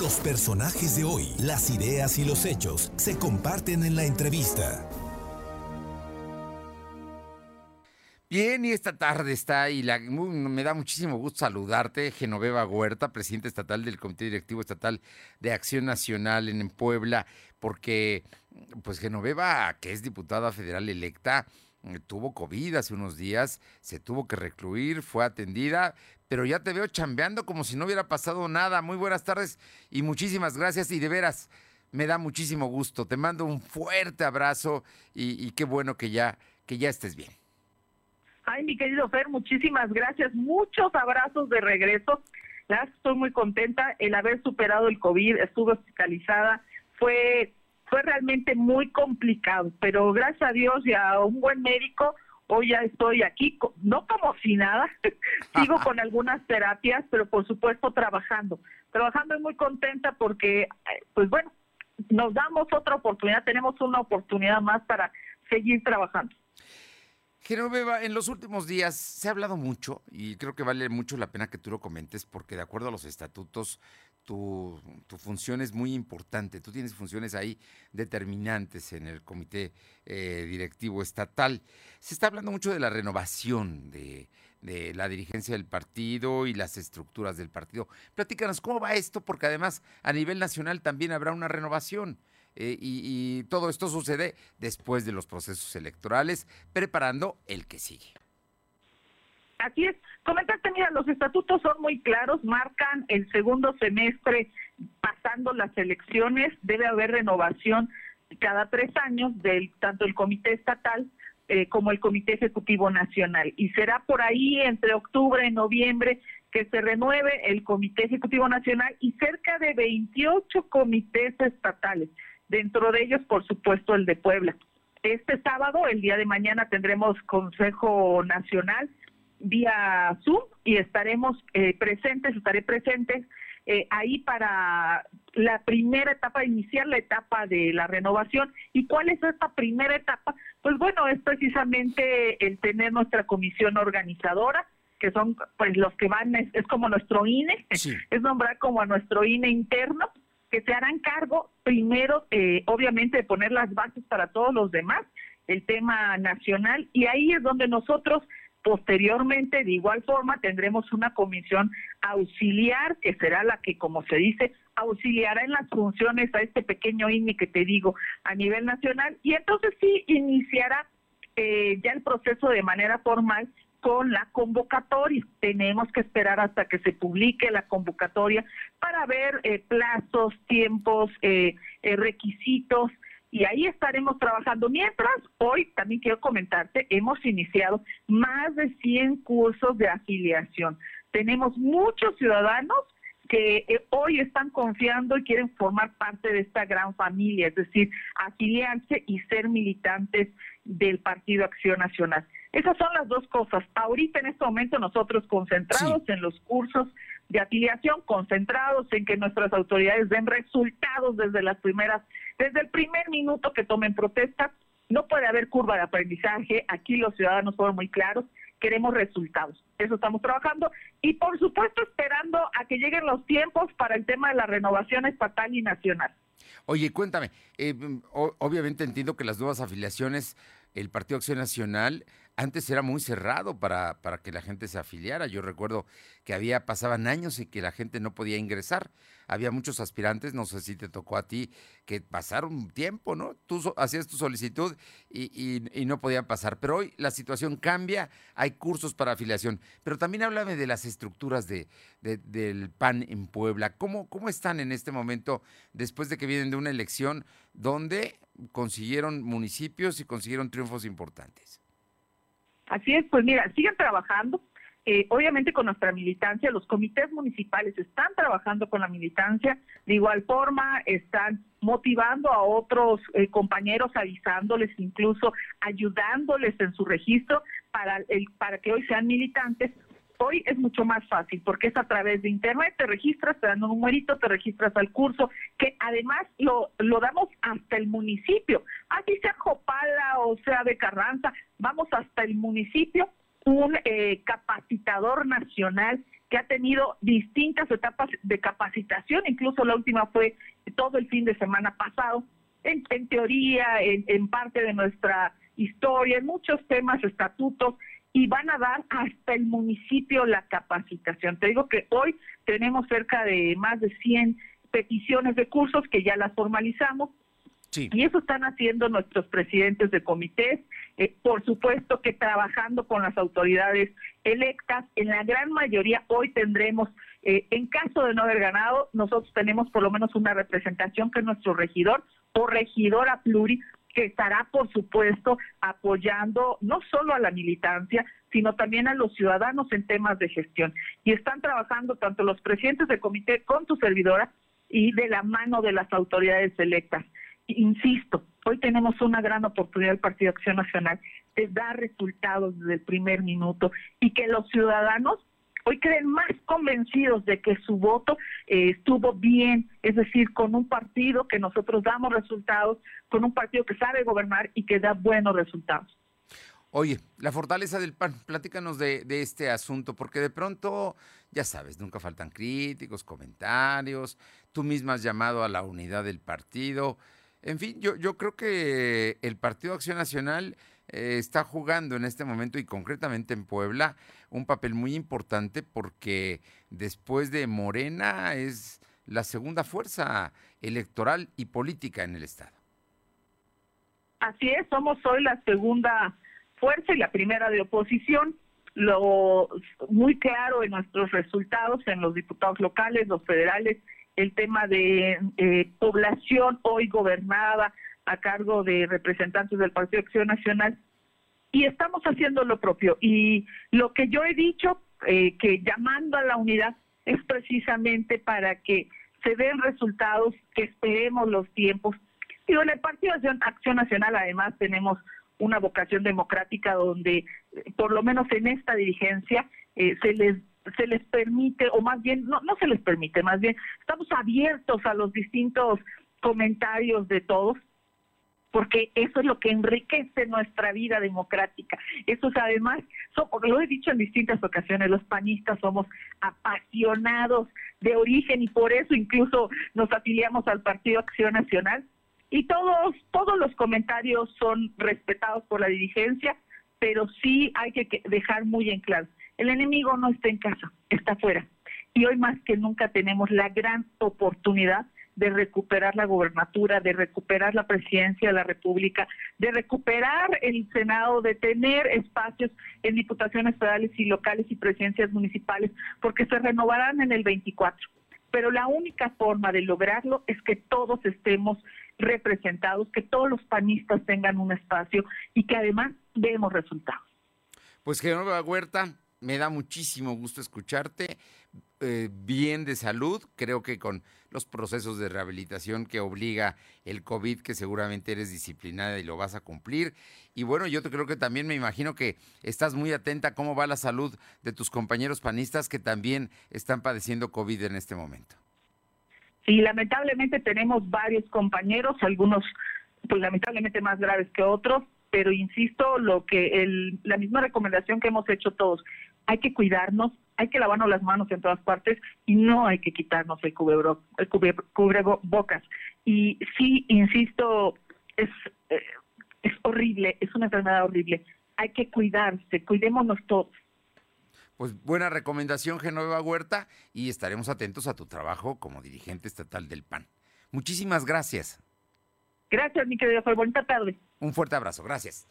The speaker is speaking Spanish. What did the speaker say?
Los personajes de hoy, las ideas y los hechos se comparten en la entrevista. Bien, y esta tarde está, y me da muchísimo gusto saludarte, Genoveva Huerta, presidenta estatal del Comité Directivo Estatal de Acción Nacional en, Puebla, porque, pues Genoveva, que es diputada federal electa, eh, tuvo COVID hace unos días, se tuvo que recluir, fue atendida, pero ya te veo chambeando como si no hubiera pasado nada. Muy buenas tardes y muchísimas gracias y de veras me da muchísimo gusto. Te mando un fuerte abrazo y, qué bueno que ya, que ya estés bien. Ay, mi querido Fer, muchísimas gracias. Muchos abrazos de regreso. Estoy muy contenta el haber superado el COVID, estuve hospitalizada, fue fue realmente muy complicado, pero gracias a Dios y a un buen médico, hoy ya estoy aquí, no como si nada, sigo con algunas terapias, pero por supuesto trabajando, trabajando y muy contenta porque, pues bueno, nos damos otra oportunidad, tenemos una oportunidad más para seguir trabajando. Genoveva, en los últimos días se ha hablado mucho y creo que vale mucho la pena que tú lo comentes porque de acuerdo a los estatutos tu, función es muy importante. Tú tienes funciones ahí determinantes en el comité eh, directivo estatal. Se está hablando mucho de la renovación de, la dirigencia del partido y las estructuras del partido. Platícanos, ¿cómo va esto? Porque además a nivel nacional también habrá una renovación. Eh, y, y todo esto sucede después de los procesos electorales, preparando el que sigue. Así es. Comentarte, mira, los estatutos son muy claros, marcan el segundo semestre pasando las elecciones, debe haber renovación cada tres años del tanto el comité estatal eh, como el comité ejecutivo nacional y será por ahí entre octubre y noviembre que se renueve el comité ejecutivo nacional y cerca de 28 comités estatales, dentro de ellos por supuesto el de Puebla. Este sábado, el día de mañana, tendremos Consejo Nacional vía Zoom y estaremos eh, presentes, estaré presente eh, ahí para la primera etapa, iniciar la etapa de la renovación. ¿Y cuál es esta primera etapa? Pues bueno, es precisamente el tener nuestra comisión organizadora, que son pues los que van, es, como nuestro INE, es nombrar como a nuestro INE interno, que se harán cargo primero, eh, obviamente, de poner las bases para todos los demás, el tema nacional, y ahí es donde nosotros Posteriormente, de igual forma, tendremos una comisión auxiliar, que será la que, como se dice, auxiliará en las funciones a este pequeño INE que te digo a nivel nacional. Y entonces sí iniciará eh, ya el proceso de manera formal con la convocatoria. Tenemos que esperar hasta que se publique la convocatoria para ver eh, plazos, tiempos, eh, requisitos y ahí estaremos trabajando. Mientras, hoy también quiero comentarte, hemos iniciado más de 100 cursos de afiliación. Tenemos muchos ciudadanos que eh, hoy están confiando y quieren formar parte de esta gran familia, es decir, afiliarse y ser militantes del Partido Acción Nacional. Esas son las dos cosas. Ahorita en este momento nosotros concentrados en los cursos de afiliación, concentrados en que nuestras autoridades den resultados desde las primeras desde el primer minuto que tomen protesta, no puede haber curva de aprendizaje. Aquí los ciudadanos fueron muy claros. Queremos resultados. Eso estamos trabajando. Y por supuesto esperando a que lleguen los tiempos para el tema de la renovación estatal y nacional. Oye, cuéntame, eh, obviamente entiendo que las nuevas afiliaciones, el Partido Acción Nacional antes era muy cerrado para, para que la gente se afiliara. Yo recuerdo que había, pasaban años y que la gente no podía ingresar. Había muchos aspirantes, no sé si te tocó a ti, que pasaron un tiempo, ¿no? Tú hacías tu solicitud y, y, no podían pasar. Pero hoy la situación cambia, hay cursos para afiliación. Pero también háblame de las estructuras de, del PAN en Puebla. ¿Cómo, ¿Cómo están en este momento después de que vienen de una elección donde consiguieron municipios y consiguieron triunfos importantes? Así es, pues mira, siguen trabajando. Eh, obviamente con nuestra militancia, los comités municipales están trabajando con la militancia, de igual forma están motivando a otros eh, compañeros, avisándoles, incluso ayudándoles en su registro para, el, para que hoy sean militantes Hoy es mucho más fácil porque es a través de internet, te registras, te dan un numerito, te registras al curso, que además lo, lo damos hasta el municipio, así sea Jopala sea de Carranza, vamos hasta el municipio, un eh, capacitador nacional que ha tenido distintas etapas de capacitación, incluso la última fue todo el fin de semana pasado, en, teoría, en, en parte de nuestra historia, en muchos temas, estatutos, y van a dar hasta el municipio la capacitación. Te digo que hoy tenemos cerca de más de 100 peticiones de cursos que ya las formalizamos. Y eso están haciendo nuestros presidentes de comités, eh, por supuesto que trabajando con las autoridades electas, en la gran mayoría hoy tendremos, eh, en caso de no haber ganado, nosotros tenemos por lo menos una representación que es nuestro regidor o regidora pluri, que estará, por supuesto, apoyando no solo a la militancia, sino también a los ciudadanos en temas de gestión. Y están trabajando tanto los presidentes de comité con tu servidora y de la mano de las autoridades electas. Insisto, hoy tenemos una gran oportunidad del Partido Acción Nacional de dar resultados desde el primer minuto y que los ciudadanos hoy creen más convencidos de que su voto eh, estuvo bien, es decir, con un partido que nosotros damos resultados, con un partido que sabe gobernar y que da buenos resultados. Oye, la fortaleza del PAN, platícanos de, de, este asunto, porque de pronto, ya sabes, nunca faltan críticos, comentarios, tú misma has llamado a la unidad del partido. En fin, yo, yo creo que el Partido Acción Nacional eh, está jugando en este momento y concretamente en Puebla un papel muy importante porque después de Morena es la segunda fuerza electoral y política en el Estado. Así es, somos hoy la segunda fuerza y la primera de oposición. Lo muy claro en nuestros resultados en los diputados locales, los federales, el tema de eh, población hoy gobernada a cargo de representantes del Partido Acción Nacional y estamos haciendo lo propio. Y lo que yo he dicho, eh, que llamando a la unidad es precisamente para que se den resultados, que esperemos los tiempos. Y en el Partido Acción Nacional además tenemos una vocación democrática donde, por lo menos en esta dirigencia, eh, se les se les permite, o más bien, no, no se les permite, más bien, estamos abiertos a los distintos comentarios de todos porque eso es lo que enriquece nuestra vida democrática. Eso es además, lo he dicho en distintas ocasiones, los panistas somos apasionados de origen y por eso incluso nos afiliamos al Partido Acción Nacional. Y todos, todos los comentarios son respetados por la dirigencia, pero sí hay que dejar muy en claro, el enemigo no está en casa, está afuera. Y hoy más que nunca tenemos la gran oportunidad de recuperar la gobernatura, de recuperar la presidencia de la República, de recuperar el Senado, de tener espacios en diputaciones federales y locales y presidencias municipales, porque se renovarán en el 24. Pero la única forma de lograrlo es que todos estemos representados, que todos los panistas tengan un espacio y que además demos resultados. Pues Genova Huerta, me da muchísimo gusto escucharte. Eh, bien de salud, creo que con los procesos de rehabilitación que obliga el COVID, que seguramente eres disciplinada y lo vas a cumplir. Y bueno, yo te creo que también me imagino que estás muy atenta a cómo va la salud de tus compañeros panistas que también están padeciendo COVID en este momento. Sí, lamentablemente tenemos varios compañeros, algunos pues lamentablemente más graves que otros, pero insisto, lo que el, la misma recomendación que hemos hecho todos, hay que cuidarnos, hay que lavarnos las manos en todas partes y no hay que quitarnos el, cubrebocas. Y sí, insisto, es, eh, es horrible, es una enfermedad horrible. Hay que cuidarse, cuidémonos todos. Pues buena recomendación, Genoveva Huerta, y estaremos atentos a tu trabajo como dirigente estatal del PAN. Muchísimas gracias. Gracias, mi querida Fue Bonita tarde. Un fuerte abrazo. Gracias.